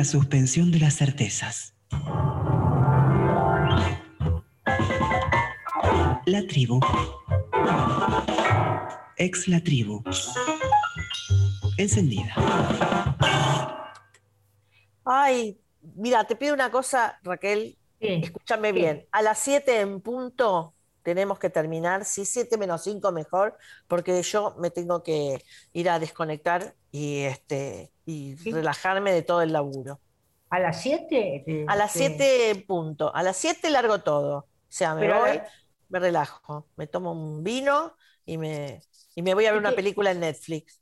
La suspensión de las certezas. La tribu. Ex la tribu. Encendida. Ay, mira, te pido una cosa, Raquel. Escúchame bien. A las 7 en punto tenemos que terminar. Si 7 menos 5 mejor, porque yo me tengo que ir a desconectar y este y relajarme de todo el laburo. ¿A las 7? A las 7 en punto. A las 7 largo todo. O sea, me voy, me relajo, me tomo un vino y me, y me voy a ver una película en Netflix.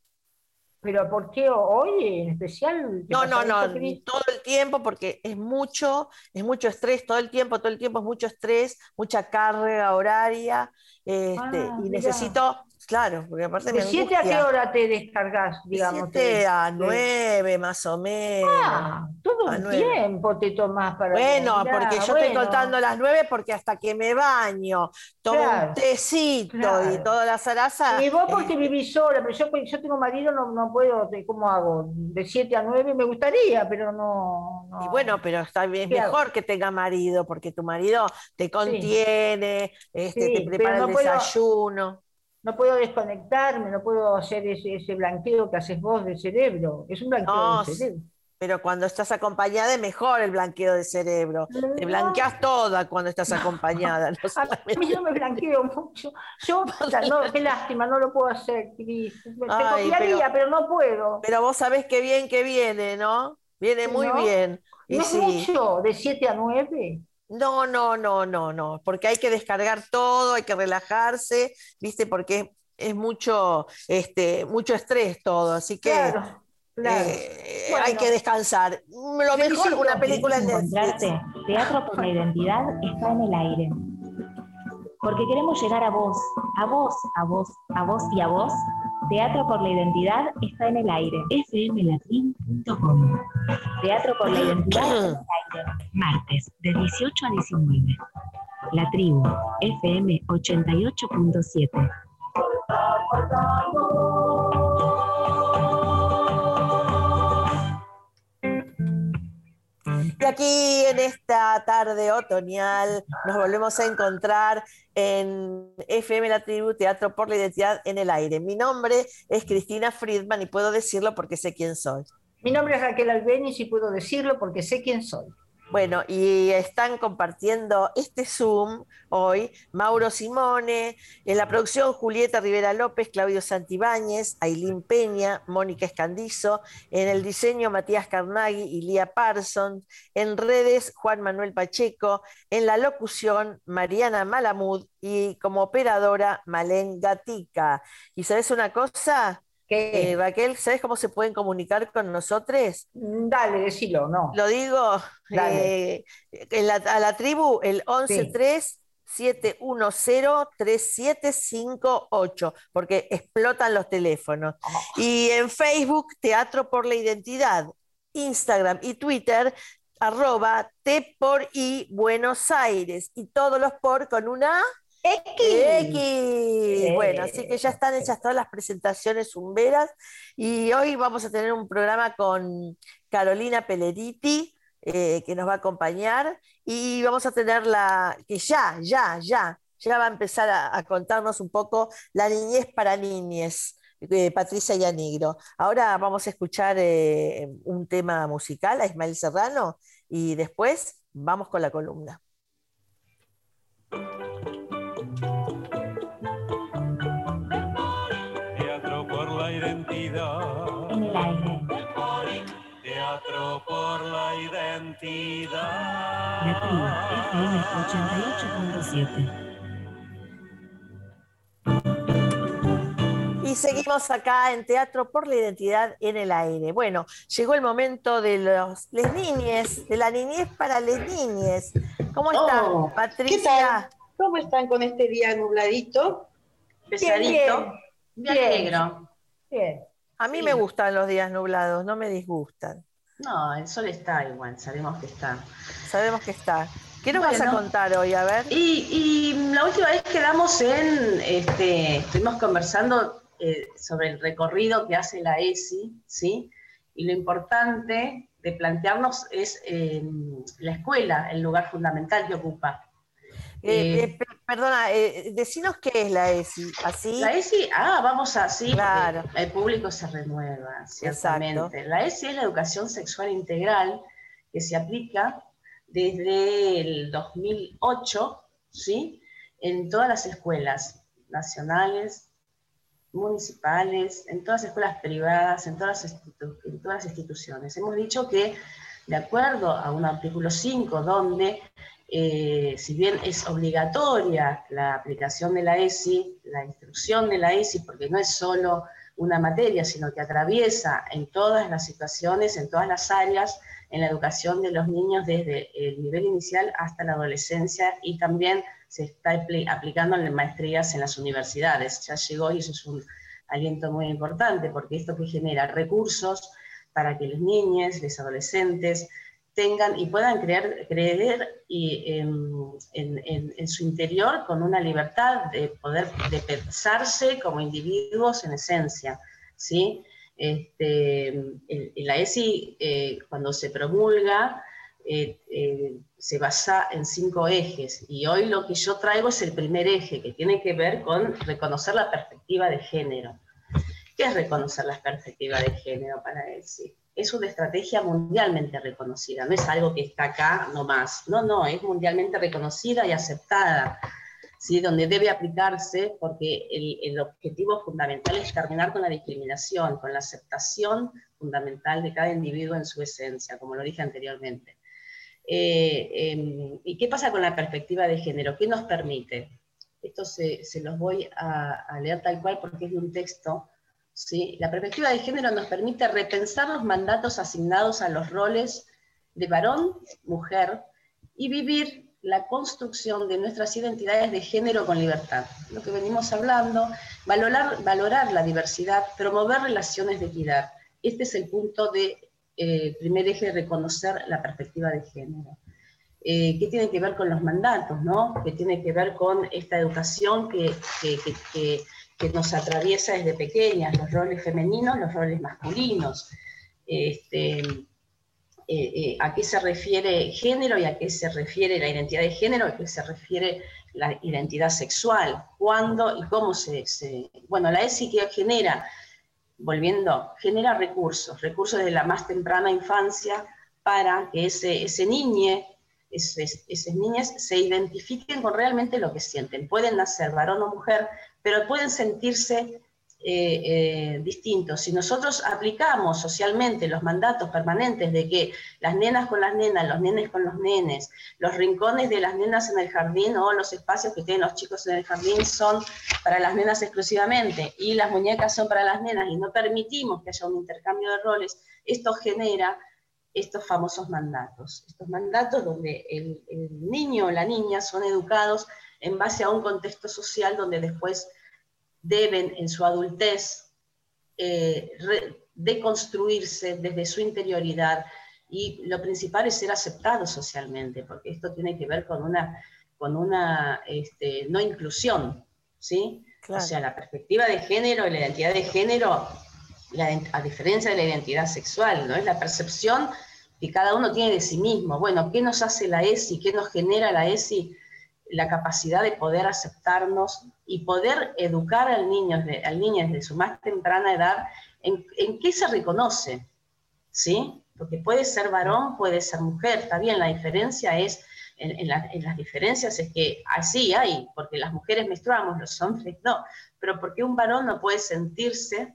¿Pero por qué hoy en especial? No, no, no, todo el tiempo porque es mucho, es mucho estrés, todo el tiempo, todo el tiempo es mucho estrés, mucha carga horaria, este, ah, y necesito Claro, porque aparte ¿De 7 a qué hora te descargas, digamos? De 7 a 9 más o menos. Ah, todo el tiempo te tomas para Bueno, porque yo estoy contando las 9 porque hasta que me baño, tomo un tecito y toda la zaraza. Y vos porque eh, vivís sola, pero yo, yo tengo marido, no, no puedo, ¿cómo hago? De 7 a 9 me gustaría, pero no, Y bueno, pero está bien, mejor que tenga marido, porque tu marido te contiene, este, te prepara el desayuno no puedo desconectarme, no puedo hacer ese, blanqueo que haces vos del cerebro. Es un blanqueo del cerebro. Pero cuando estás acompañada es mejor el blanqueo del cerebro. Te blanqueas toda cuando estás acompañada. a mí yo me blanqueo mucho. Yo, qué lástima, no lo puedo hacer, Cris. Te copiaría, pero, no puedo. Pero vos sabés qué bien que viene, ¿no? Viene muy bien. Y es mucho, de 7 a 9. No, no, no, no, no, porque hay que descargar todo, hay que relajarse, ¿viste? Porque es mucho, este, mucho estrés todo, así que eh, hay que descansar. Lo mejor una película de Teatro por la identidad está en el aire. Porque queremos llegar a vos, a vos, a vos, a vos y a vos Teatro por la Identidad está en el aire. fmlatrin.com Teatro por la Identidad está en el aire. Martes, de 18 a 19. La tribu, FM 88.7. aquí en esta tarde otoñal nos volvemos a encontrar en FM La Tribu Teatro por la Identidad en el Aire. Mi nombre es Cristina Friedman y puedo decirlo porque sé quién soy. Mi nombre es Raquel Albeniz y puedo decirlo porque sé quién soy. Bueno, y están compartiendo este Zoom hoy Mauro Simone, en la producción Julieta Rivera López, Claudio Santibáñez, Ailín Peña, Mónica Escandizo, en el diseño Matías Carnaghi y Lía Parsons, en redes Juan Manuel Pacheco, en la locución Mariana Malamud y como operadora Malén Gatica. ¿Y sabes una cosa? Eh, Raquel, ¿sabes cómo se pueden comunicar con nosotros? Mm, dale, decilo, no. Lo digo eh, a la tribu, el 113 710 3758, porque explotan los teléfonos. Oh. Y en Facebook, Teatro por la Identidad, Instagram y Twitter, arroba T por I Buenos Aires. Y todos los por con una X. Bueno, así que ya están hechas todas las presentaciones zumberas y hoy vamos a tener un programa con Carolina Peleriti, eh, que nos va a acompañar y vamos a tener la, que ya, ya, ya, ya va a empezar a, contarnos un poco la niñez para niñez. de Patricia Yanigro. Ahora vamos a escuchar eh, un tema musical a Ismael Serrano y después vamos con la columna. Identidad. En el aire. Teatro por la identidad. La tribu FM 88.7. Y seguimos acá en Teatro por la Identidad en el aire. Bueno, llegó el momento de los les niñes, de la niñez para les niñes. ¿Cómo están, oh, Patricia? ¿Cómo están con este día nubladito? Pesadito. Bien, bien. Bien. A mí me gustan los días nublados, no me disgustan. No, el sol está igual, sabemos que está. Sabemos que está. ¿Qué nos vas a contar hoy? A ver. Y, la última vez quedamos en, este, estuvimos conversando eh, sobre el recorrido que hace la ESI, ¿sí? Y lo importante de plantearnos es eh, la escuela, el lugar fundamental que ocupa. Eh, perdona, decinos qué es la ESI. ¿Así? La ESI, ah, vamos así, claro. el público se renueva, ciertamente. La ESI es la educación sexual integral que se aplica desde el 2008, ¿sí? En todas las escuelas nacionales, municipales, en todas las escuelas privadas, en todas las, en todas las instituciones. Hemos dicho que, de acuerdo a un artículo 5, donde, eh, si bien es obligatoria la aplicación de la ESI, la instrucción de la ESI, porque no es solo una materia, sino que atraviesa en todas las situaciones, en todas las áreas, en la educación de los niños desde el nivel inicial hasta la adolescencia y también se está aplicando en maestrías en las universidades. Ya llegó y eso es un aliento muy importante porque esto que genera recursos para que los niños, los adolescentes tengan y puedan creer, creer y, en, su interior con una libertad de poder de pensarse como individuos en esencia, ¿sí? Este, la ESI, eh, cuando se promulga, eh, eh, se basa en cinco ejes y hoy lo que yo traigo es el primer eje que tiene que ver con reconocer la perspectiva de género. ¿Qué es reconocer la perspectiva de género para ESI? Es una estrategia mundialmente reconocida, no es algo que está acá nomás, no, no, es mundialmente reconocida y aceptada ¿sí? donde debe aplicarse, porque el, objetivo fundamental es terminar con la discriminación, con la aceptación fundamental de cada individuo en su esencia, como lo dije anteriormente. Eh, em, ¿Y qué pasa con la perspectiva de género? ¿Qué nos permite? Esto se, los voy a, leer tal cual porque es de un texto. ¿Sí? La perspectiva de género nos permite repensar los mandatos asignados a los roles de varón, mujer, y vivir la construcción de nuestras identidades de género con libertad. Lo que venimos hablando, valorar, la diversidad, promover relaciones de equidad. Este es el punto de eh, primer eje reconocer la perspectiva de género. Eh, ¿Qué tiene que ver con los mandatos? ¿no? ¿Qué tiene que ver con esta educación que, que, que, que nos atraviesa desde pequeñas, los roles femeninos, los roles masculinos? Este, eh, eh, a qué se refiere género y a qué se refiere la identidad de género, a qué se refiere la identidad sexual, cuándo y cómo se... bueno, la ESI que genera, volviendo, genera recursos, recursos de la más temprana infancia para que ese, ese niño, esas niñas se identifiquen con realmente lo que sienten. Pueden nacer varón o mujer, pero pueden sentirse eh, eh, distintos. Si nosotros aplicamos socialmente los mandatos permanentes de que las nenas con las nenas, los nenes con los nenes, los rincones de las nenas en el jardín o los espacios que tienen los chicos en el jardín son para las nenas exclusivamente y las muñecas son para las nenas y no permitimos que haya un intercambio de roles, esto genera estos famosos mandatos. Estos mandatos donde el, el niño o la niña son educados en base a un contexto social donde después deben en su adultez eh, deconstruirse desde su interioridad y lo principal es ser aceptados socialmente, porque esto tiene que ver con una, con una este, no inclusión, ¿sí? O sea, la perspectiva de género y la identidad de género, a diferencia de la identidad sexual, ¿no? Es la percepción que cada uno tiene de sí mismo. Bueno, ¿qué nos hace la ESI? ¿Qué nos genera la ESI? La capacidad de poder aceptarnos y poder educar al niño, al niño desde su más temprana edad en, en qué se reconoce, ¿sí? Porque puede ser varón, puede ser mujer, está bien, la diferencia es, en, las diferencias es que así hay, porque las mujeres menstruamos, los hombres no, pero porque un varón no puede sentirse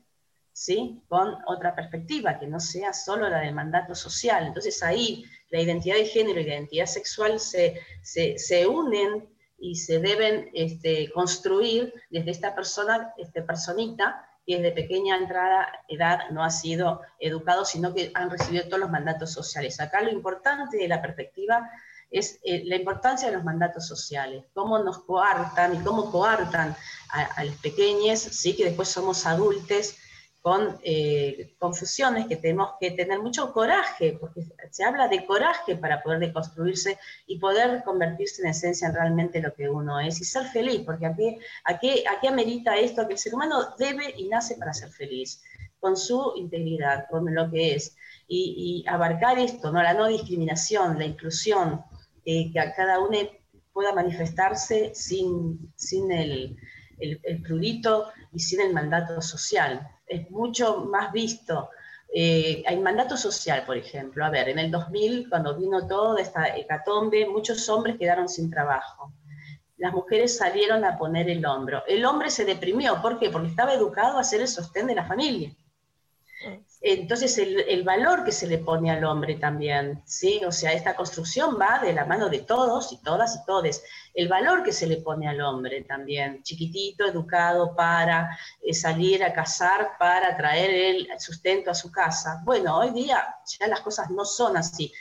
¿sí? con otra perspectiva, que no sea solo la del mandato social. Entonces ahí la identidad de género y la identidad sexual se, se, unen y se deben este, construir desde esta persona, este personita, que desde pequeña entrada edad no ha sido educado, sino que han recibido todos los mandatos sociales. Acá lo importante de la perspectiva es eh, la importancia de los mandatos sociales, cómo nos coartan y cómo coartan a, a los pequeños, ¿sí? que después somos adultos con eh, confusiones, que tenemos que tener mucho coraje, porque se habla de coraje para poder deconstruirse y poder convertirse en esencia en realmente lo que uno es y ser feliz, porque aquí, aquí, aquí amerita esto, que el ser humano debe y nace para ser feliz. con su integridad, con lo que es. Y, abarcar esto, ¿no? la no discriminación, la inclusión, eh, que a cada uno pueda manifestarse sin, sin el, el, el, y sin el mandato social. Es mucho más visto. Eh, hay mandato social, por ejemplo. A ver, en el 2000, cuando vino toda esta hecatombe, muchos hombres quedaron sin trabajo las mujeres salieron a poner el hombro. El hombre se deprimió, ¿por qué? Porque estaba educado a ser el sostén de la familia. Entonces, el, valor que se le pone al hombre también, ¿sí? O sea, esta construcción va de la mano de todos y todas y todes. El valor que se le pone al hombre también, chiquitito, educado para eh, salir a cazar, para traer el sustento a su casa. Bueno, hoy día ya las cosas no son así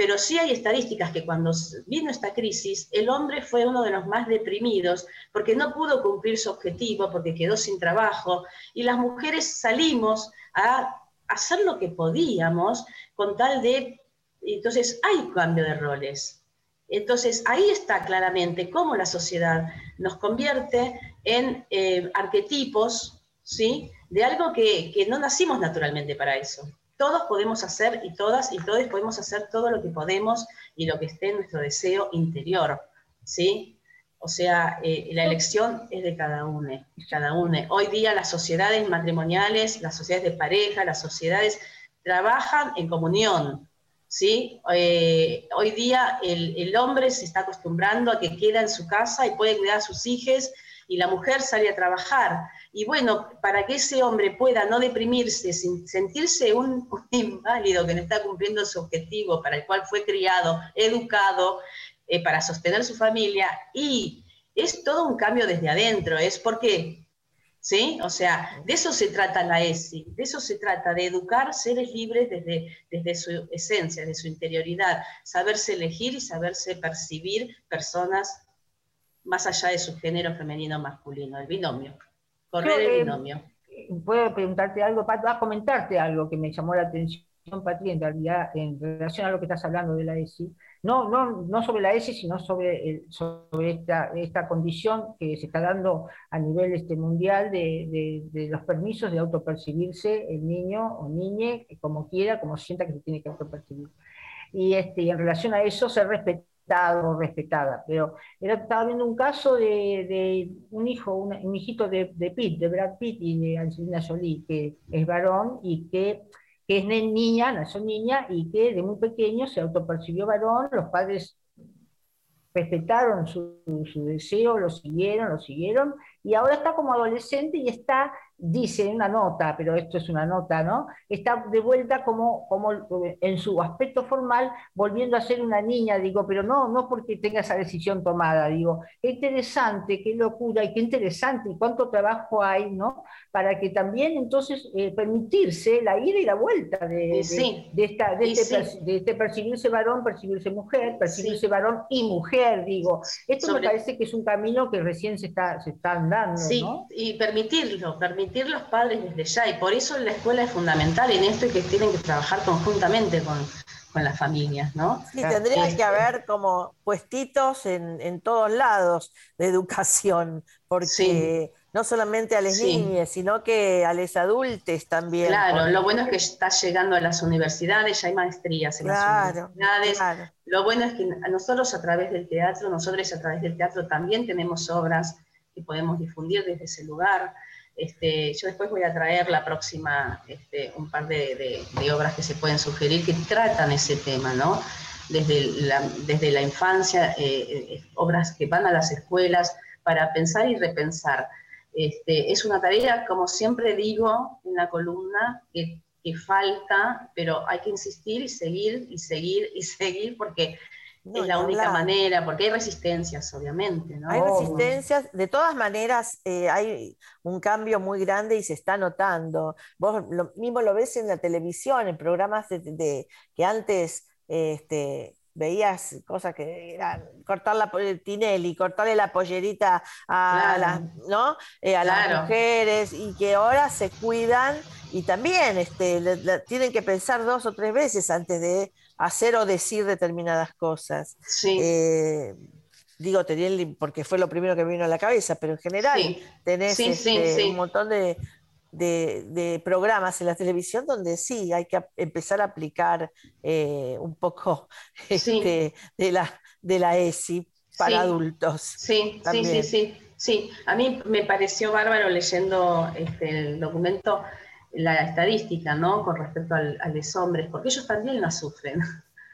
pero sí hay estadísticas que cuando vino esta crisis, el hombre fue uno de los más deprimidos porque no pudo cumplir su objetivo, porque quedó sin trabajo, y las mujeres salimos a hacer lo que podíamos con tal de... Entonces hay cambio de roles. Entonces ahí está claramente cómo la sociedad nos convierte en eh, arquetipos, ¿sí? De algo que, que no nacimos naturalmente para eso todos podemos hacer y todas y todos podemos hacer todo lo que podemos y lo que esté en nuestro deseo interior, ¿sí? O sea, eh, la elección es de cada uno, cada uno. Hoy día las sociedades matrimoniales, las sociedades de pareja, las sociedades trabajan en comunión, ¿sí? Eh, hoy día el, hombre se está acostumbrando a que queda en su casa y puede cuidar a sus hijos y la mujer sale a trabajar. Y bueno, para que ese hombre pueda no deprimirse, sin sentirse un, inválido que no está cumpliendo su objetivo para el cual fue criado, educado, eh, para sostener su familia, y es todo un cambio desde adentro, es porque, ¿sí? O sea, de eso se trata la ESI, de eso se trata, de educar seres libres desde, desde su esencia, de su interioridad, saberse elegir y saberse percibir personas más allá de su género femenino o masculino, el binomio. Correr el binomio. Puedo preguntarte algo, a comentarte algo que me llamó la atención, Patri, en realidad, en relación a lo que estás hablando de la ESI. No, no, no sobre la ESI, sino sobre, sobre esta, esta condición que se está dando a nivel este, mundial de, de, los permisos de autopercibirse el niño o niñe, como quiera, como sienta que se tiene que autopercibir. Y, este, y en relación a eso se respeta respetada, pero estaba viendo un caso de, un hijo, un, hijito de, de, Pitt, de Brad Pitt y de Angelina Jolie, que es varón y que, que es niña, nació niña y que de muy pequeño se autopercibió varón, los padres respetaron su, su deseo, lo siguieron, lo siguieron, y ahora está como adolescente y está dice en una nota, pero esto es una nota, ¿no? Está de vuelta como, como en su aspecto formal, volviendo a ser una niña, digo, pero no, no porque tenga esa decisión tomada, digo, qué interesante, qué locura y qué interesante y cuánto trabajo hay, ¿no? Para que también entonces eh, permitirse la ida y la vuelta de, de, esta, de, este, de, este, percibirse varón, percibirse mujer, percibirse varón y mujer, digo. Esto me parece que es un camino que recién se está, se está andando. Sí, y permitirlo, permitirlo los padres desde ya, y por eso la escuela es fundamental en esto y que tienen que trabajar conjuntamente con, las familias, ¿no? Sí, tendría que haber como puestitos en, todos lados de educación, porque no solamente a las niñas, sino que a los adultos también. Claro, lo bueno es que está llegando a las universidades, ya hay maestrías en las universidades. Lo bueno es que nosotros a través del teatro, nosotros a través del teatro también tenemos obras que podemos difundir desde ese lugar. Este, yo después voy a traer la próxima este, un par de, obras que se pueden sugerir que tratan ese tema, ¿no? Desde la, desde la infancia, eh, eh, obras que van a las escuelas para pensar y repensar. Este, es una tarea, como siempre digo en la columna, que, que falta, pero hay que insistir y seguir y seguir y seguir porque es la única manera, porque hay resistencias, obviamente. ¿no? Hay resistencias, de todas maneras eh, hay un cambio muy grande y se está notando. Vos lo, mismo lo ves en la televisión, en programas de, que antes este, veías cosas que eran cortar la Tinelli, cortarle la pollerita a, las, ¿no? Eh, a las mujeres y que ahora se cuidan y también este, tienen que pensar dos o tres veces antes de hacer o decir determinadas cosas. Sí. Eh, digo, porque fue lo primero que me vino a la cabeza, pero en general tenés este, un montón de, de, programas en la televisión donde sí hay que empezar a aplicar eh, un poco este, de, la, de la ESI para adultos. Sí, sí, sí, sí, sí. A mí me pareció bárbaro leyendo este, el documento la estadística, ¿no? Con respecto al, a los hombres, porque ellos también la sufren.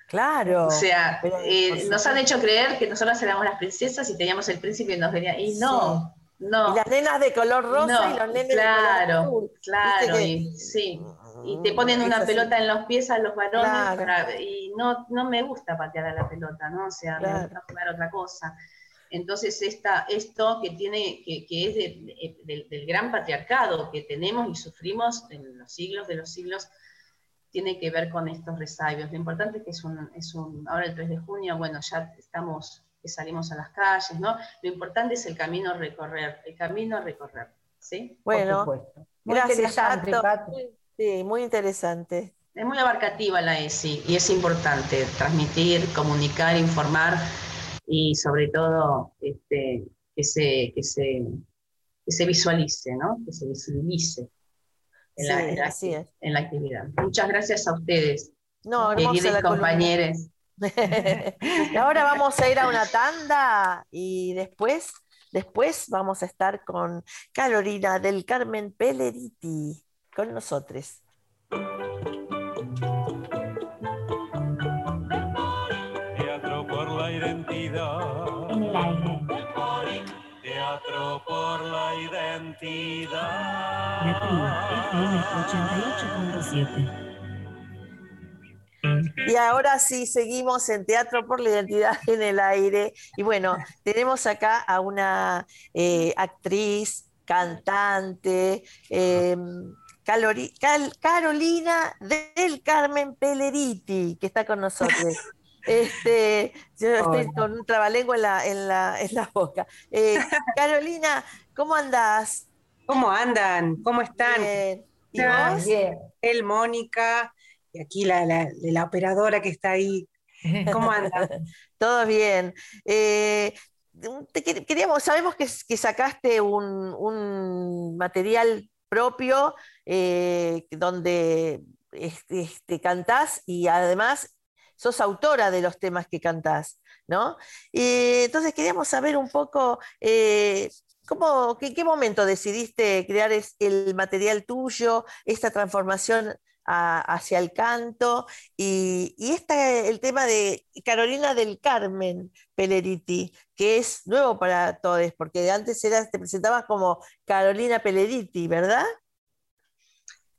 Claro. O sea, eh, nos han hecho creer que nosotros éramos las princesas y teníamos el príncipe y nos venía. Y no, no. Y las nenas de color rosa y los nenes claro, de color azul. Claro, y, sí. Y te ponen una pelota en los pies a los varones y no, no me gusta patear a la pelota, ¿no? O sea, me gusta jugar otra cosa. Entonces, esta, esto que tiene, que, que es del gran patriarcado que tenemos y sufrimos en los siglos de los siglos, tiene que ver con estos resabios. Lo importante es que es un, es un, ahora el 3 de junio, bueno, ya estamos, que salimos a las calles, ¿no? Lo importante es el camino a recorrer, el camino a recorrer, ¿sí? Bueno, muy gracias, Sí, muy interesante. Es muy abarcativa la ESI y es importante transmitir, comunicar, informar y sobre todo este, que, se, que, se, que se visualice, ¿no? que se visibilice en, la, en, la, actividad. Muchas gracias a ustedes, no, queridos compañeros. y ahora vamos a ir a una tanda y después, después vamos a estar con Carolina del Carmen Pelleriti, con nosotros. Por la identidad. La tribu FM 88.7. Y ahora sí, seguimos en Teatro por la Identidad en el aire. Y bueno, tenemos acá a una eh, actriz, cantante, eh, Carolina del Carmen Peleriti, que está con nosotros. Este, yo estoy con un trabalengua en la, en la, en la boca. Eh, Carolina, ¿cómo andás? ¿Cómo andan? ¿Cómo están? ¿Y vos? Bien. El Mónica, y aquí la, la, operadora que está ahí. ¿Cómo andan? Todo bien. Eh, queríamos, sabemos que, que sacaste un, un, material propio eh, donde este, este, cantás y además sos autora de los temas que cantás, ¿no? Y entonces queríamos saber un poco eh, ¿Cómo, qué, qué, momento decidiste crear el material tuyo, esta transformación hacia el canto y, y el tema de Carolina del Carmen Peleriti, que es nuevo para todos, porque antes eras, te presentabas como Carolina Peleriti, ¿verdad?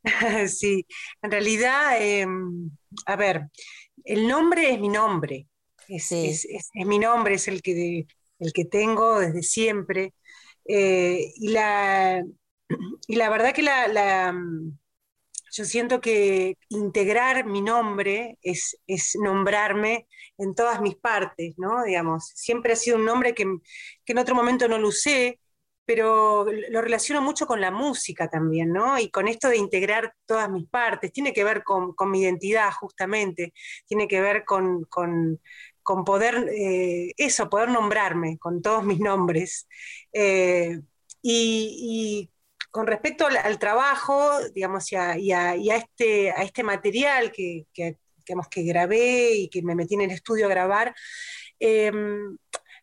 Sí, en realidad, em, a ver, el nombre es mi nombre, es, mi nombre, es el que, el que tengo desde siempre. Eh, y, la, y la verdad que la, yo siento que integrar mi nombre es, es, nombrarme en todas mis partes, ¿no? Digamos, siempre ha sido un nombre que, que en otro momento no lo usé, pero lo relaciono mucho con la música también, ¿no? Y con esto de integrar todas mis partes, tiene que ver con, mi identidad justamente, tiene que ver con, poder, eh, eso, poder nombrarme con todos mis nombres. Eh, y, con respecto al, trabajo, digamos, y a, este, a este material que, que, que grabé y que me metí en el estudio a grabar, eh,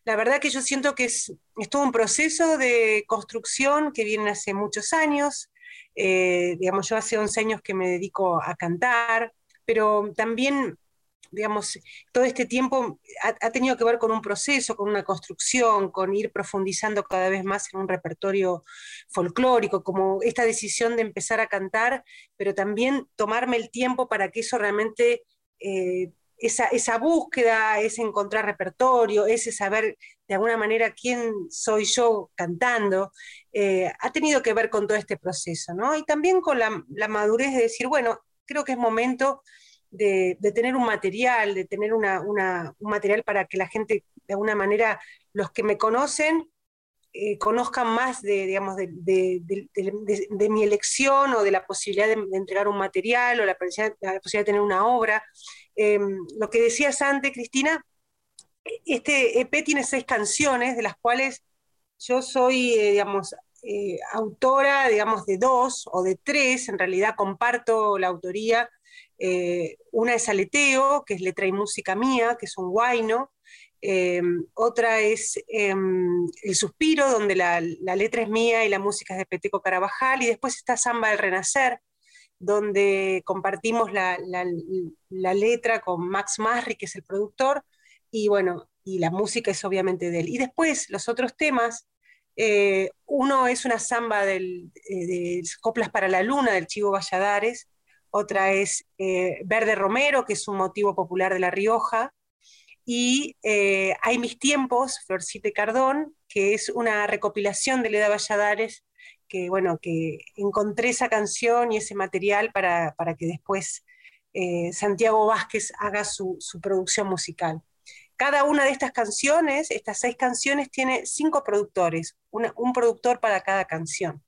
la verdad que yo siento que es, todo un proceso de construcción que viene hace muchos años. Eh, digamos, yo hace 11 años que me dedico a cantar, pero también, digamos, todo este tiempo ha, tenido que ver con un proceso, con una construcción, con ir profundizando cada vez más en un repertorio folclórico, como esta decisión de empezar a cantar, pero también tomarme el tiempo para que eso realmente... Eh, esa, búsqueda, ese encontrar repertorio, ese saber de alguna manera quién soy yo cantando, eh, ha tenido que ver con todo este proceso, ¿no? Y también con la, madurez de decir, bueno, creo que es momento de, tener un material, de tener un material para que la gente, de alguna manera, los que me conocen, eh, conozcan más de, digamos, de, mi elección o de la posibilidad de, entregar un material o la posibilidad, de tener una obra. Em, lo que decías antes, Cristina, este EP tiene seis canciones, de las cuales yo soy, eh, digamos, eh, autora, digamos, de dos o de tres, en realidad comparto la autoría. Una es Aleteo, que es letra y música mía, que es un guayno. Otra es em, El Suspiro, donde la, letra es mía y la música es de Peteco Carabajal. Y después está Samba del Renacer, donde compartimos la, letra con Max Masri, que es el productor, y bueno, y la música es obviamente de él. Y después los otros temas, eh, uno es una samba eh, de Coplas para la Luna del Chivo Valladares, otra es eh, Verde Romero, que es un motivo popular de La Rioja, y Hay mis tiempos, Florcite Cardón, que es una recopilación de Leda Valladares, que bueno, que encontré esa canción y ese material para, para que después Santiago Vázquez haga su, su producción musical. Cada una de estas canciones, estas seis canciones, tiene cinco productores, un productor para cada canción.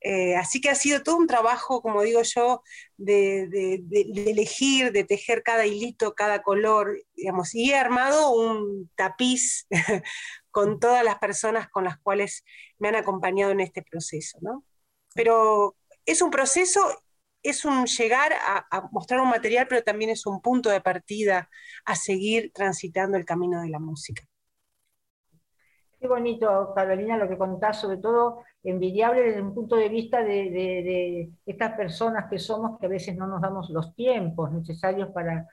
Eh, así que ha sido todo un trabajo, como digo yo, de, elegir, de tejer cada hilito, cada color, digamos, y he armado un tapiz con todas las personas con las cuales me han acompañado en este proceso, ¿no? Pero es un proceso es un llegar a, mostrar un material, pero también es un punto de partida a seguir transitando el camino de la música. Qué bonito, Carolina, lo que contás, sobre todo envidiable desde un punto de vista de, estas personas que somos, que a veces no nos damos los tiempos necesarios para,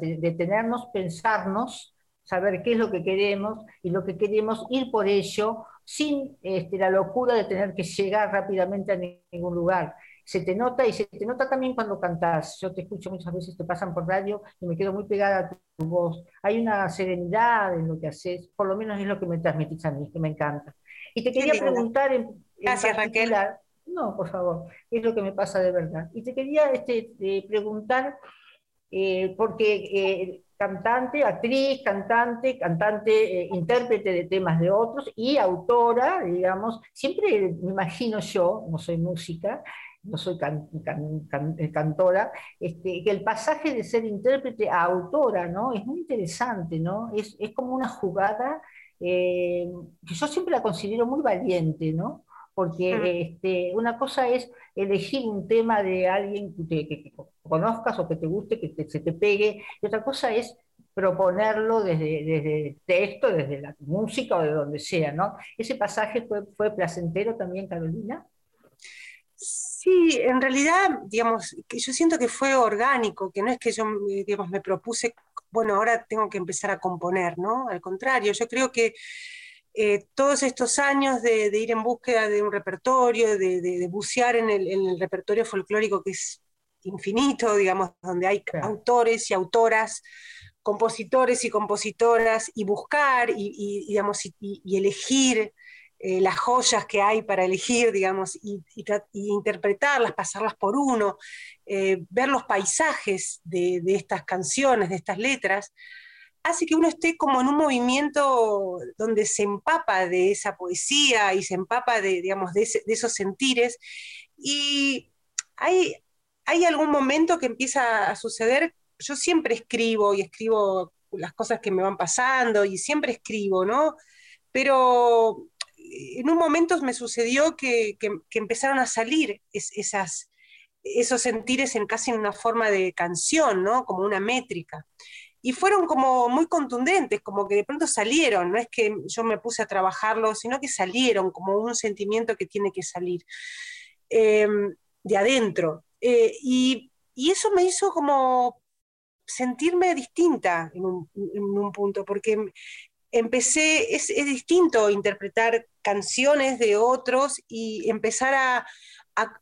detenernos, pensarnos, saber qué es lo que queremos y lo que queremos, ir por ello, sin este, la locura de tener que llegar rápidamente a ningún lugar se te nota y se te nota también cuando cantas. Yo te escucho muchas veces, te pasan por radio y me quedo muy pegada a tu voz. Hay una serenidad en lo que haces, por lo menos es lo que me transmitís a mí, que me encanta. Y te quería preguntar en, Gracias, Raquel. No, por favor, es lo que me pasa de verdad. Y te quería este, preguntar, eh, porque eh, cantante, actriz, cantante, cantante, eh, intérprete de temas de otros y autora, digamos, siempre me imagino yo, no soy música, no soy eh, cantora, este, que el pasaje de ser intérprete a autora, ¿no? Es muy interesante, ¿no? Es, como una jugada eh, que yo siempre la considero muy valiente, ¿no? Porque este, una cosa es elegir un tema de alguien que, conozcas o que te guste, que se te pegue, y otra cosa es proponerlo desde, desde el texto, desde la música o de donde sea, ¿no? Ese pasaje fue, fue placentero también, Carolina. Sí, en realidad, digamos, yo siento que fue orgánico, que no es que yo, digamos, me propuse, bueno, ahora tengo que empezar a componer, ¿no? Al contrario, yo creo que eh, todos estos años de, ir en búsqueda de un repertorio, de, bucear en el, repertorio folclórico que es infinito, digamos, donde hay autores y autoras, compositores y compositoras, y buscar y, digamos, y elegir eh, las joyas que hay para elegir, digamos, y, interpretarlas, pasarlas por uno, eh, ver los paisajes de, estas canciones, de estas letras, hace que uno esté como en un movimiento donde se empapa de esa poesía y se empapa de, digamos, de, esos sentires. Y hay, hay algún momento que empieza a suceder, yo siempre escribo y escribo las cosas que me van pasando y siempre escribo, ¿no? Pero en un momento me sucedió que, empezaron a salir esas, esos sentires en casi en una forma de canción, ¿no? Como una métrica. Y fueron como muy contundentes, como que de pronto salieron, no es que yo me puse a trabajarlo, sino que salieron como un sentimiento que tiene que salir em, de adentro. Eh, y, eso me hizo como sentirme distinta en un, en un punto, porque empecé, es, distinto interpretar canciones de otros y empezar a,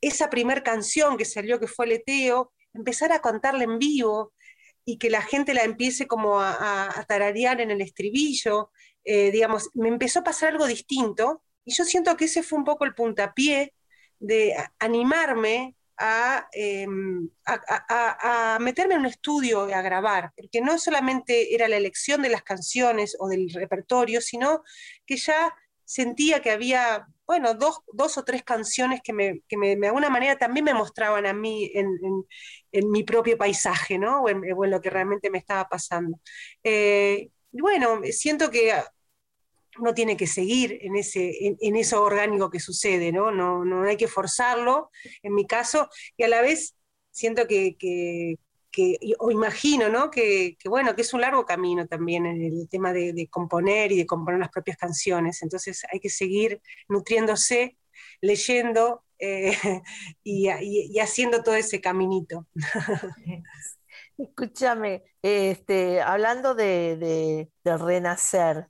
esa primer canción que salió, que fue Leteo, empezar a cantarla en vivo y que la gente la empiece como a, tararear en el estribillo, eh, digamos, me empezó a pasar algo distinto y yo siento que ese fue un poco el puntapié de animarme Em, a, meterme en un estudio a grabar, porque no solamente era la elección de las canciones o del repertorio, sino que ya sentía que había, bueno, dos, o tres canciones que, me, de alguna manera también me mostraban a mí en, mi propio paisaje, ¿no? O en, lo que realmente me estaba pasando. Eh, bueno, siento que uno tiene que seguir en, ese, en, eso orgánico que sucede, ¿no? ¿no? No hay que forzarlo, en mi caso, y a la vez siento que, o imagino, ¿no? Que, bueno, que es un largo camino también en el tema de, componer y de componer las propias canciones, entonces hay que seguir nutriéndose, leyendo eh, y, haciendo todo ese caminito. Escúchame, este, hablando de, renacer,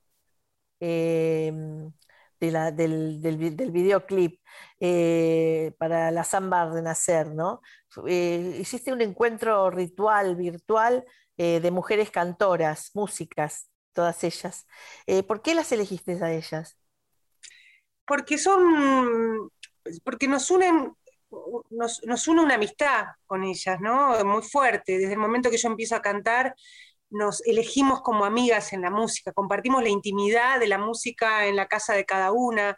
em, del, del, videoclip eh, para la samba Renacer, ¿no? Eh, hiciste un encuentro ritual, virtual, de mujeres cantoras, músicas, todas ellas. ¿Por qué las elegiste a ellas? Porque son, porque nos unen nos, une una amistad con ellas, ¿no? Muy fuerte. Desde el momento que yo empiezo a cantar, nos elegimos como amigas en la música, compartimos la intimidad de la música en la casa de cada una,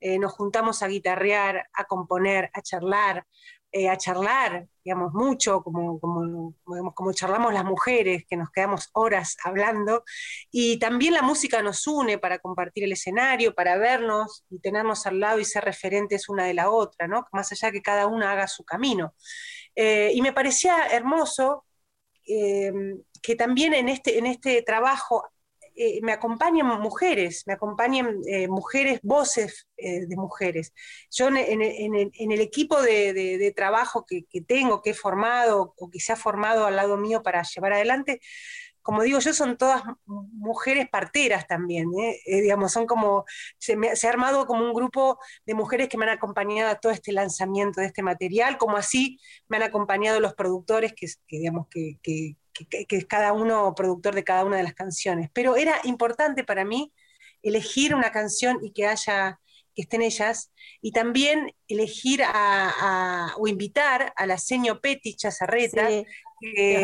eh, nos juntamos a guitarrear, a componer, a charlar, eh, a charlar, digamos, mucho, como, como, como, charlamos las mujeres, que nos quedamos horas hablando, y también la música nos une para compartir el escenario, para vernos y tenernos al lado y ser referentes una de la otra, ¿no? Más allá que cada una haga su camino. Eh, y me parecía hermoso eh, que también en este, en este trabajo eh, me acompañen mujeres, me acompañen eh, mujeres, voces eh, de mujeres. Yo en, el, equipo de, trabajo que, tengo, que he formado o que se ha formado al lado mío para llevar adelante, como digo yo, son todas mujeres parteras también, digamos, son como, se, ha armado como un grupo de mujeres que me han acompañado a todo este lanzamiento de este material, como así me han acompañado los productores que, digamos, que, que, es cada uno productor de cada una de las canciones. Pero era importante para mí elegir una canción y que haya que estén ellas, y también elegir a, o invitar a la seño Petty Chazarreta, que,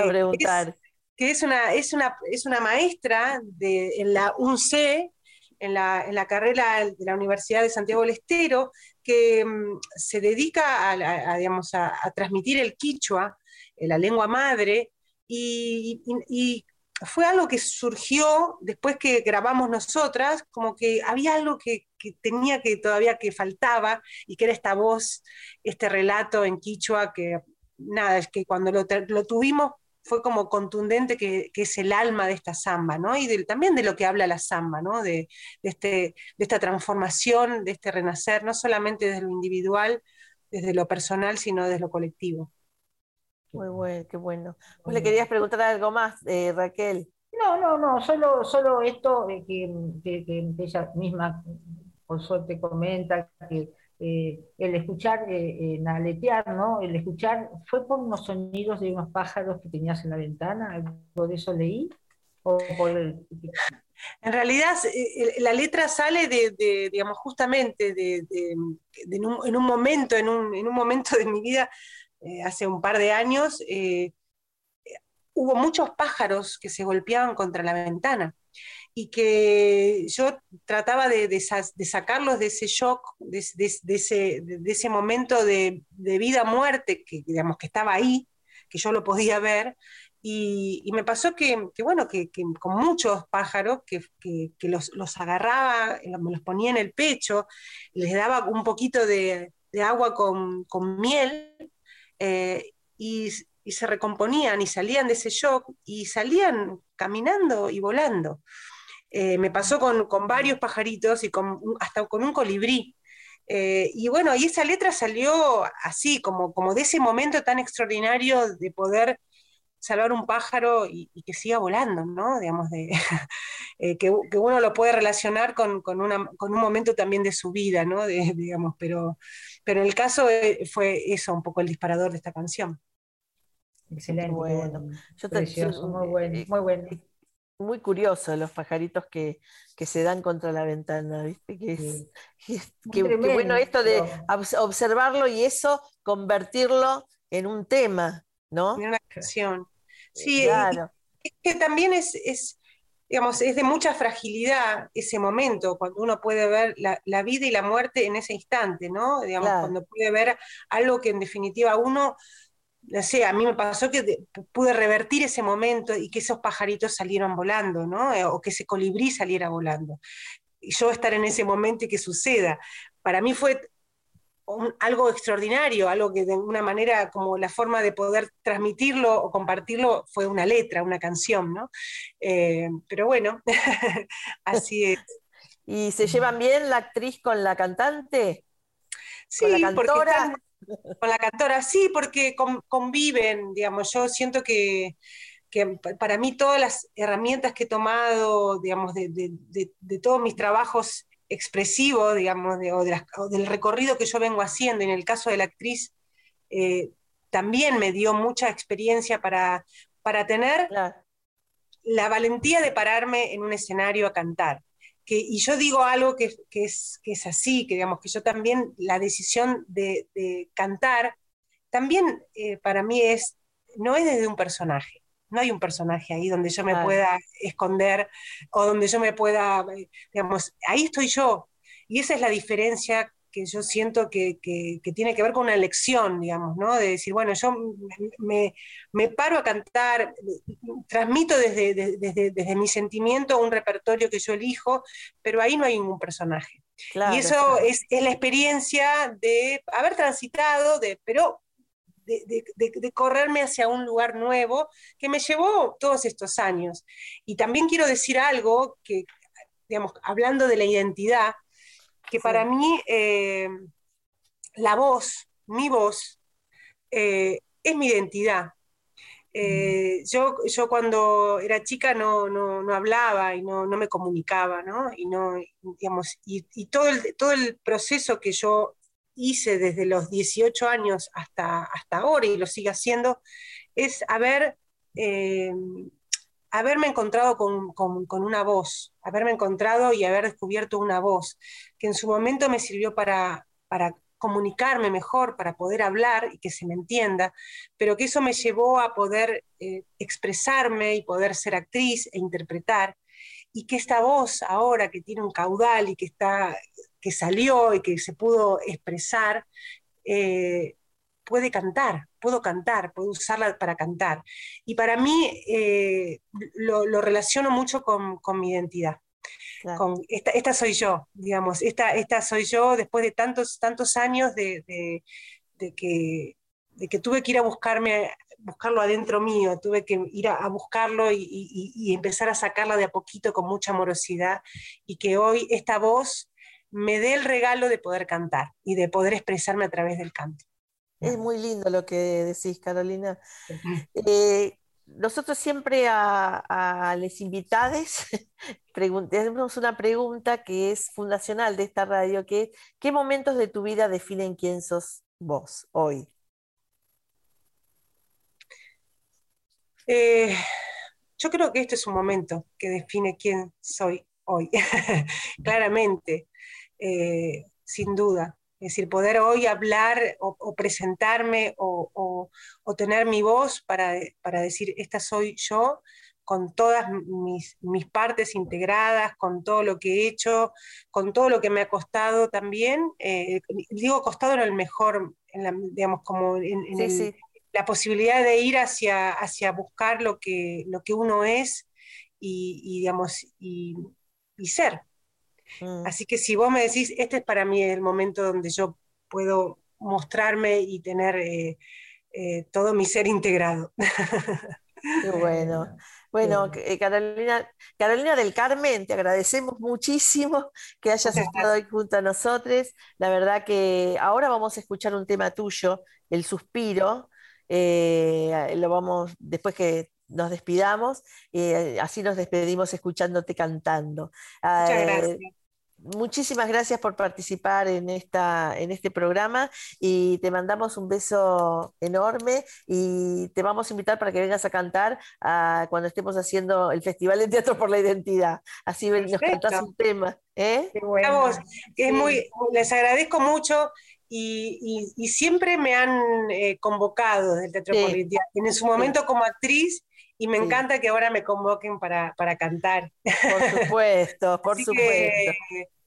es, una, es, una, es una maestra de, en la UNC, en la, en la, carrera de la Universidad de Santiago del Estero, que mm, se dedica a, digamos, a, transmitir el quichua, eh, la lengua madre, y, fue algo que surgió después que grabamos nosotras, como que había algo que, tenía que todavía que faltaba y que era esta voz, este relato en quichua que nada, es que cuando lo, tuvimos fue como contundente que, es el alma de esta samba, ¿no? Y también de lo que habla la samba, ¿no? De, este, de esta transformación, de este renacer, no solamente desde lo individual, desde lo personal, sino desde lo colectivo. Muy bueno, qué bueno. ¿Vos le querías preguntar algo más, eh, Raquel? No, no, no, solo, solo esto que, que, ella misma, por suerte, comenta, que eh, el escuchar, eh, naletear, ¿no? El escuchar, ¿fue por unos sonidos de unos pájaros que tenías en la ventana? ¿Algo de eso leí? ¿O por En realidad, la letra sale de, digamos, justamente de, en, un, momento, en un, en un momento de mi vida eh, hace un par de años, eh, hubo muchos pájaros que se golpeaban contra la ventana y que yo trataba de, sacarlos de ese shock, de, ese, momento de, vida-muerte que, digamos, que estaba ahí, que yo lo podía ver, y, me pasó que, bueno, que, con muchos pájaros que, los, agarraba, me los ponía en el pecho, les daba un poquito de, agua con, con miel, eh, y, se recomponían y salían de ese shock y salían caminando y volando. Eh, me pasó con, varios pajaritos y con, hasta con un colibrí. Eh, y bueno, y esa letra salió así, como, como de ese momento tan extraordinario de poder salvar un pájaro y, que siga volando, ¿no? Digamos, de, que, uno lo puede relacionar con, un momento también de su vida, ¿no? digamos, pero, pero en el caso eh, fue eso un poco el disparador de esta canción. Excelente. Bueno, yo te, muy bueno, muy bueno. Muy curioso los pajaritos que, se dan contra la ventana, ¿viste? Que es, bueno esto de observarlo y eso convertirlo en un tema, ¿no? En una canción. Sí, claro. es que también es, digamos, es de mucha fragilidad ese momento, cuando uno puede ver la, vida y la muerte en ese instante, ¿no? Digamos, cuando puede ver algo que en definitiva uno, no sé, a mí me pasó que pude revertir ese momento y que esos pajaritos salieron volando, ¿no? Eh, o que ese colibrí saliera volando. yo estar en ese momento y que suceda. Para mí fue algo extraordinario, algo que de alguna manera, como la forma de poder transmitirlo o compartirlo, fue una letra, una canción, ¿no? Eh, pero bueno, así es. ¿Y se llevan bien la actriz con la cantante? Sí, ¿Con la cantora? con la cantora, sí, porque conviven, digamos, yo siento que, para mí todas las herramientas que he tomado, digamos, de todos mis trabajos expresivo, digamos, o, del recorrido que yo vengo haciendo. En el caso de la actriz, eh, también me dio mucha experiencia para, para tener la valentía de pararme en un escenario a cantar. Que, y yo digo algo que, es, que es así, que digamos que yo también, la decisión de, cantar, también eh, para mí es, no es desde un personaje, no hay un personaje ahí donde yo me pueda esconder o donde yo me pueda, digamos, ahí estoy yo. Y esa es la diferencia que yo siento que, tiene que ver con una elección, digamos, ¿no? De decir, bueno, yo me, paro a cantar, transmito desde, desde, mi sentimiento un repertorio que yo elijo, pero ahí no hay ningún personaje. y eso es, es, la experiencia de haber transitado, de, pero de, correrme hacia un lugar nuevo que me llevó todos estos años. Y también quiero decir algo que, digamos, hablando de la identidad, que para mí eh, la voz, mi voz, eh, es mi identidad. Eh, yo, yo cuando era chica no, no, hablaba y no, me comunicaba, ¿no? Y, no, digamos, y, y, todo, el, todo el proceso que yo hice desde los 18 años hasta, hasta ahora y lo sigue haciendo, es haber, eh, haberme encontrado con, una voz, haberme encontrado y haber descubierto una voz que en su momento me sirvió para, para comunicarme mejor, para poder hablar y que se me entienda, pero que eso me llevó a poder eh, expresarme y poder ser actriz e interpretar, y que esta voz ahora que tiene un caudal y que está que salió y que se pudo expresar, eh, puede cantar, puedo cantar, puedo usarla para cantar. Y para mí eh, lo, relaciono mucho con, mi identidad. Con, esta, soy yo, digamos, esta, esta soy yo después de tantos, tantos años de, que, de que tuve que ir a buscarme, buscarlo adentro mío, tuve que ir a, buscarlo y, y, empezar a sacarla de a poquito con mucha amorosidad y que hoy esta voz me dé el regalo de poder cantar y de poder expresarme a través del canto. Es muy lindo lo que decís, Carolina. Eh, nosotros siempre a, a los invitados tenemos una pregunta que es fundacional de esta radio, que es, ¿qué momentos de tu vida definen quién sos vos hoy? Eh, yo creo que este es un momento que define quién soy hoy, claramente. Eh, sin duda. Es decir, poder hoy hablar o, presentarme o, tener mi voz para, decir, esta soy yo, con todas mis, partes integradas, con todo lo que he hecho, con todo lo que me ha costado también. Eh, digo costado en el mejor, digamos, como en, la posibilidad de ir hacia, hacia buscar lo que, lo que uno es y, digamos, y ser. Mm. Así que si vos me decís, este es para mí el momento donde yo puedo mostrarme y tener eh, eh, todo mi ser integrado. Qué bueno. Bueno, eh, Carolina, Carolina del Carmen, te agradecemos muchísimo que hayas estado hoy junto a nosotros. La verdad que ahora vamos a escuchar un tema tuyo, El Suspiro. lo vamos, después que nos despidamos, así nos despedimos escuchándote cantando. Muchas ah, gracias. Muchísimas gracias por participar en, esta, en este programa y te mandamos un beso enorme y te vamos a invitar para que vengas a cantar cuando estemos haciendo el Festival de Teatro por la Identidad. Así nos cantás un tema. ¿eh? es muy, les agradezco mucho y, siempre me han eh, convocado del Teatro por la Identidad. En su momento como actriz y me encanta que ahora me convoquen para, cantar. Por supuesto, por supuesto.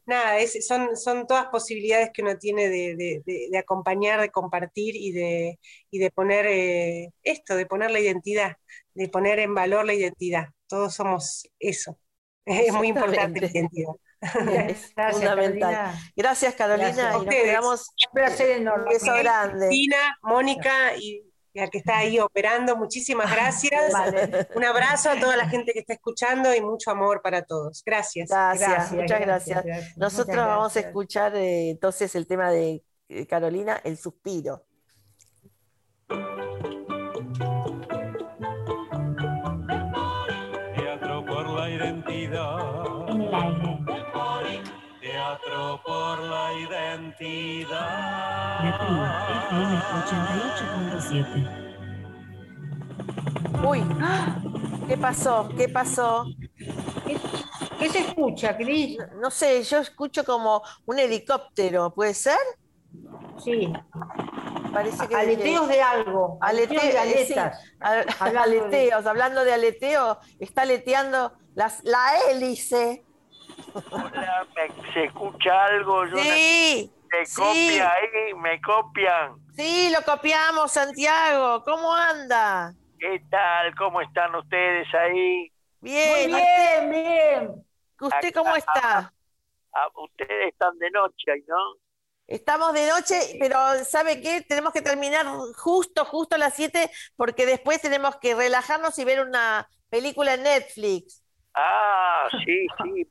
Nada, son, son todas posibilidades que uno tiene de, acompañar, de compartir y de, de poner eh, esto, de poner la identidad, de poner en valor la identidad. Todos somos eso. Es muy importante la identidad. es fundamental. Gracias, Carolina. Gracias. Y nos quedamos un placer enorme. beso grande. Mónica y que está ahí operando, muchísimas gracias. Un abrazo a toda la gente que está escuchando y mucho amor para todos. Gracias. Gracias, muchas gracias. Nosotros vamos a escuchar eh, entonces el tema de eh, Carolina, El suspiro. Teatro por la identidad. Por la identidad. FM 88.7. Uy, ¿qué pasó? ¿Qué pasó? ¿Qué, se escucha, Cris? No, no, sé, yo escucho como un helicóptero, ¿puede ser? Sí. Parece que aleteos de algo. Aleteo, de aletas. aleteos, hablando de aleteo, está aleteando las, la hélice. Hola, ¿se escucha algo? sí. ¿Me copia ahí? ¿Me copian? Sí, lo copiamos, Santiago. ¿Cómo anda? ¿Qué tal? ¿Cómo están ustedes ahí? Bien, Muy bien, bien. ¿Usted cómo está? Ah, ustedes están de noche ahí, ¿no? Estamos de noche, pero ¿sabe qué? Tenemos que terminar justo, justo a las 7, porque después tenemos que relajarnos y ver una película en Netflix. Ah, sí, sí.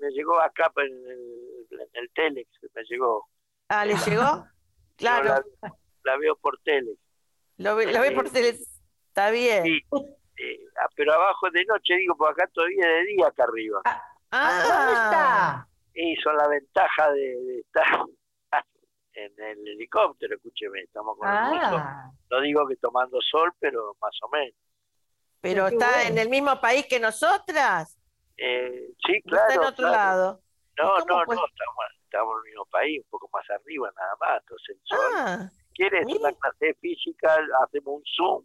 Me, llegó acá en el, en el, Telex, me llegó. Ah, ¿le llegó? Claro. La, veo por Telex. Lo, ve, ve por Telex, está bien. Sí, ah, pero abajo de noche, digo, porque acá todavía es de día acá arriba. Ah, ¿dónde está? Y son la ventaja de, de estar en el helicóptero, escúcheme, estamos con ah. No digo que tomando sol, pero más o menos. ¿Pero está en el mismo país que nosotras? Eh, sí, claro. ¿Está en otro lado? No, no, no, estamos, estamos en el mismo país, un poco más arriba nada más. Entonces, el sol. Ah, ¿Quieres una clase física? Hacemos un Zoom.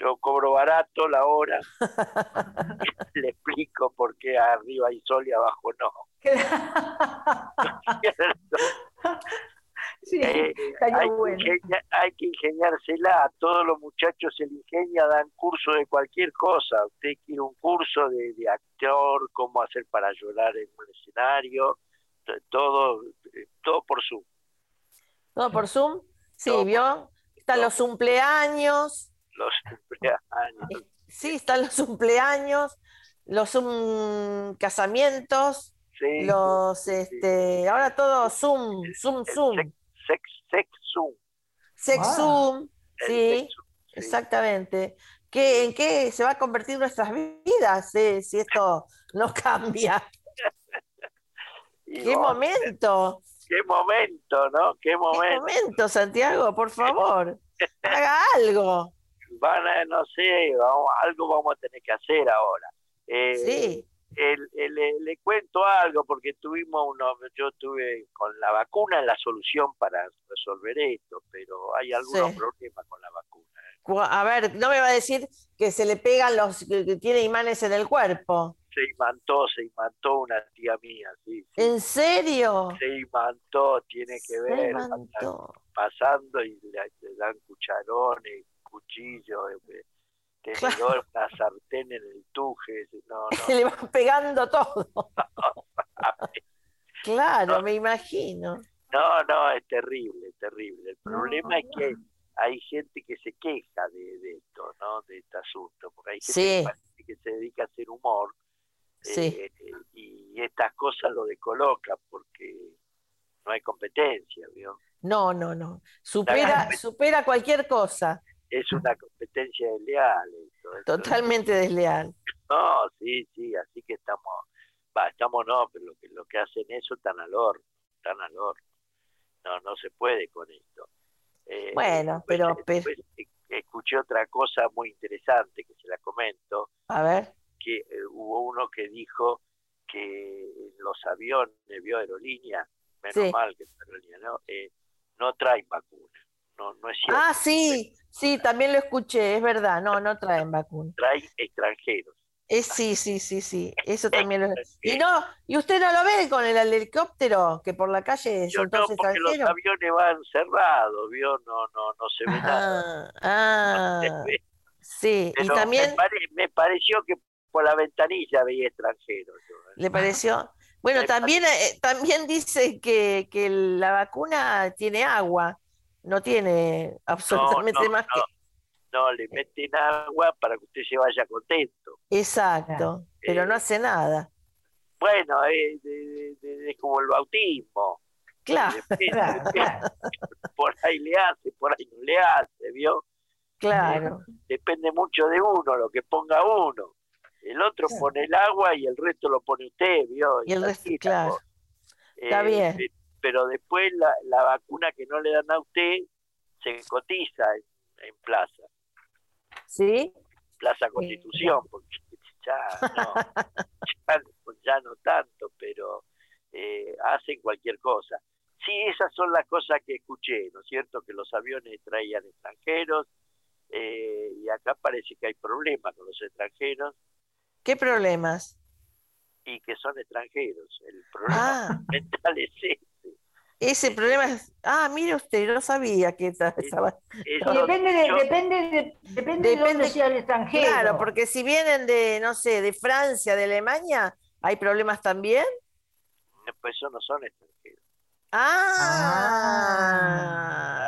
Yo cobro barato la hora. Le explico por qué arriba hay sol y abajo no. Sí, eh, hay, bueno. que hay, que ingeniársela, a todos los muchachos se le ingenia, dan curso de cualquier cosa, usted quiere un curso de, de actor, cómo hacer para llorar en un escenario, todo, todo por Zoom. ¿Todo por Zoom? Sí, todo ¿vio? Están los cumpleaños. Los cumpleaños. Sí, están los cumpleaños, los um, casamientos, sí, los, este, sí. ahora todo Zoom, Zoom, Zoom. Sex, sex, sex Zoom. Sex Ah. Zoom, El sí, sex Zoom, sí. exactamente. ¿Qué, ¿En qué se va a convertir nuestras vidas eh, si esto no cambia? Y ¡Qué vos, momento! Qué momento, ¿no? Qué ¡Qué momento. momento, Santiago! Por favor, haga algo. Van a, no sé, vamos, algo vamos a tener que hacer ahora. Eh, Sí, el- el- le, le cuento algo porque tuvimos uno, yo tuve con la vacuna la solución para resolver esto, pero hay algunos Sí. problemas con la vacuna. Cu- a ver, no me va a decir que se le pegan los que tiene imanes en el cuerpo. Se imantó, se imantó una tía mía, sí, sí. ¿En serio? Se imantó, tiene que Se ver, pasando y le, le dan cucharones, cuchillos, eh, una sartén en el tuje, no, no. Le van pegando todo. Claro, me imagino. No, no, es terrible, terrible. El problema es que hay gente que se queja de, de esto, ¿no? De este asunto, porque hay gente Sí. que se dedica a hacer humor Sí. eh, y estas cosas lo descolocan porque no hay competencia, ¿vio? No, no, no. Supera, supera cualquier cosa. Es una competencia desleal. Esto, esto- Totalmente desleal. No, sí, sí, así que estamos, va, estamos no, pero lo que, lo que hacen eso están al horno, están al horno. No, no se puede con esto. Eh, Bueno, después- pero- pero- después escuché otra cosa muy interesante que se la comento, A ver. que eh, hubo uno que dijo que en los aviones, vio aerolínea, menos Sí. mal que aerolínea, ¿no? Eh, no traen vacuna, no, no es cierto, Ah, sí, sí, también lo escuché, es verdad. No, no traen vacuna. traen extranjeros. Eh, sí, sí, sí, sí. Eso también lo. Y no, y usted no lo ve con el helicóptero que por la calle Yo son no, todos porque los aviones van cerrados, ¿vio? No, no, no se ve nada. Ah, No ah, ve. sí. Y también me, pare- me pareció que por la ventanilla veía extranjeros. yo, ¿eh? le pareció. Bueno, también, eh, también dice que, que, la vacuna tiene agua, no tiene absolutamente más que... No, le meten agua para que usted se vaya contento. Exacto, pero no eh, hace nada. Bueno, es, como el bautismo. Claro. Por ahí le hace, por ahí no le hace, ¿vio? Claro. Depende mucho de uno, lo que ponga uno. El otro pone el agua y el resto lo pone usted, ¿vio? Y, el resto, claro. Está eh, bien. Pero después la, la, vacuna que no le dan a usted se cotiza en, plaza. ¿Sí? Plaza Constitución, porque ya no, ya, no tanto, pero eh, hacen cualquier cosa. Sí, esas son las cosas que escuché, ¿no es cierto? Que los aviones traían extranjeros eh, y acá parece que hay problemas con los extranjeros ¿Qué problemas? Y que son extranjeros. El problema ah. mental es ese. Ese problema es. Ah, mire usted, no sabía que estaba. depende, de, depende, depende, de dónde sea el extranjero. Claro, porque si vienen de, no sé, de Francia, de Alemania, ¿hay problemas también? Pues eso no son extranjeros. Ah.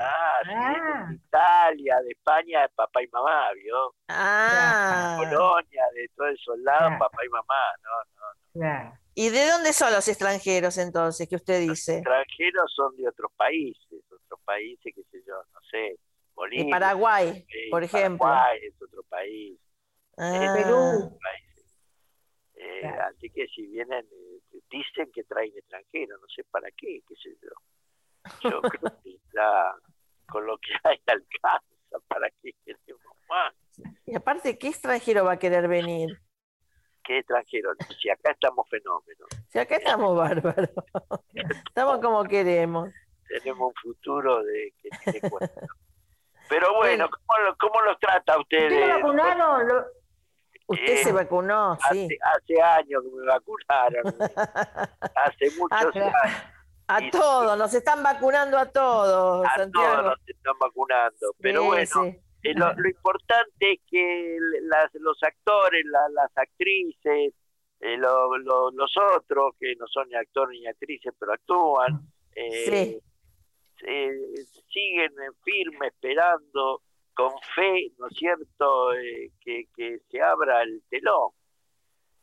ah, ah. de Italia, de España, de papá y mamá, ¿vio? Ah. De Polonia, de todos esos lados, papá y mamá, no, no. no. ¿Y de dónde son los extranjeros entonces que usted dice? Los extranjeros son de otros países, otros países, qué sé yo, no sé, Bolivia. De Paraguay, por ejemplo. Paraguay es otro país. Ah. Perú. Eh, así que si vienen dicen que traen extranjeros, no sé para qué, qué sé yo. Yo creo que está con lo que hay alcanza, ¿para qué queremos más? Y aparte, ¿qué extranjero va a querer venir? ¿Qué extranjero? Si acá estamos fenómenos. Si acá estamos bárbaros. Estamos como queremos. Tenemos un futuro de que tiene cuenta. Pero bueno, ¿cómo, ¿cómo, los trata usted? ¿Usted vacunaron? Usted se vacunó, sí. Hace, años que me vacunaron. hace muchos años. A todos, nos están vacunando a todos. A todos nos están vacunando. Pero bueno, eh, lo, importante es que las, los actores, las actrices, eh, los otros, que no son ni actores ni actrices, pero actúan, eh, siguen firme esperando con fe, ¿no es cierto?, eh, que, se abra el telón.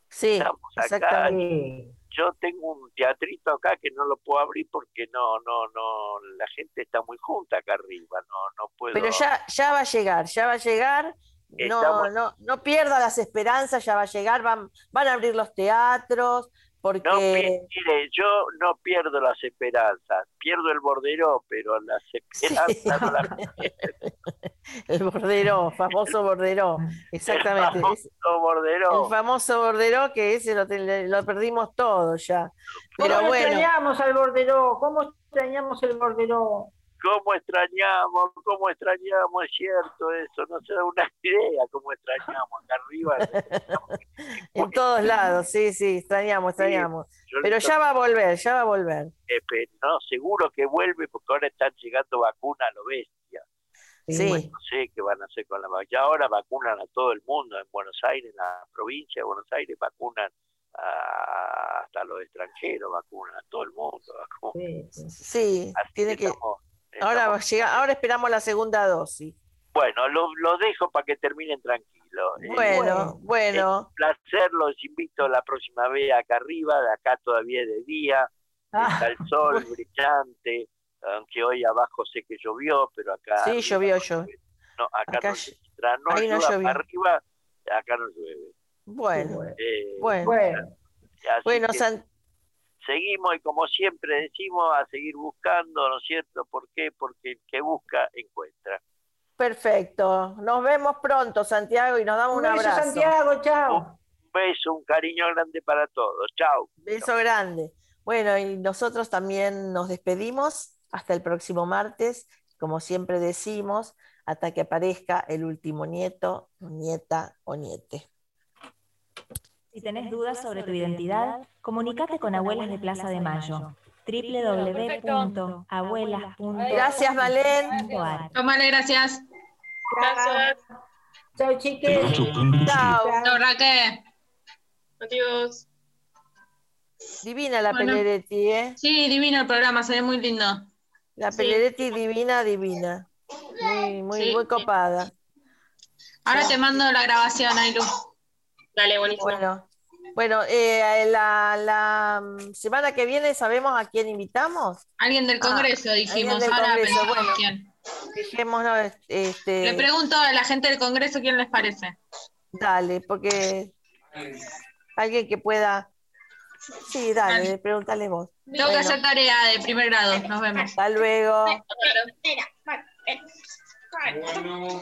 Sí, exactamente. Yo tengo un teatrito acá que no lo puedo abrir porque no, no, no, la gente está muy junta acá arriba, no, no puedo. Pero ya, ya va a llegar, ya va a llegar. No, no, no pierda las esperanzas, ya va a llegar, van, van a abrir los teatros, porque... No, mire, yo no pierdo las esperanzas, pierdo el bordero, pero las esperanzas no las El bordero, famoso bordero, exactamente. El famoso bordero. El famoso bordero que ese lo, lo perdimos todo ya. Pero ¿Cómo bueno. extrañamos al bordero? ¿Cómo extrañamos el bordero? ¿Cómo extrañamos? ¿Cómo extrañamos? Es cierto eso, no se da una idea cómo extrañamos acá arriba. en todos lados, sí, sí, extrañamos, extrañamos. Pero ya va a volver, ya va a volver. Eh, no, seguro que vuelve porque ahora están llegando vacunas a lo bestia. Sí. no sé qué van a hacer con la vacuna. Ya ahora vacunan a todo el mundo en Buenos Aires, en la provincia de Buenos Aires, vacunan hasta los extranjeros, vacunan a todo el mundo. Sí, tiene que... Ahora, ahora esperamos la segunda dosis. Bueno, lo, dejo para que terminen tranquilos. Eh, bueno, bueno. Un placer, los invito la próxima vez acá arriba, de acá todavía de día, ah. está el sol brillante, aunque hoy abajo sé que llovió, pero acá... Sí, llovió, yo. No, acá, no, no, arriba, acá no llueve. Bueno, eh, bueno. Bueno, bueno seguimos y como siempre decimos, a seguir buscando, ¿no es cierto? ¿Por qué? Porque el que busca, encuentra. Perfecto. Nos vemos pronto, Santiago, y nos damos un, un beso, Santiago, chao. Un beso, un cariño grande para todos. Chao. Beso grande. Bueno, y nosotros también nos despedimos hasta el próximo martes, como siempre decimos, hasta que aparezca el último nieto, nieta o niete. Si tenés dudas sobre tu identidad, comunícate con Abuelas de Plaza de Mayo www.abuelas.com Gracias, Malén. Tómale, gracias. Gracias. Chao, chiques. Chao. Chao, Raquel. Adiós. Divina la Peleretti, ¿eh? Sí, divino el programa, se ve muy lindo. La Peleretti divina, divina. Muy, muy, muy copada. Ahora te mando la grabación, Ailu. Dale, buenísimo. Bueno, bueno eh, la, la, semana que viene sabemos a quién invitamos. Alguien del ah, Congreso, dijimos. Ahora Congreso. Bueno, quién. Dejémonos, este... Le pregunto a la gente del Congreso quién les parece. Dale, porque alguien que pueda. Sí, dale, pregúntale vos. Tengo que hacer tarea de primer grado. Nos vemos. Hasta luego. Bueno.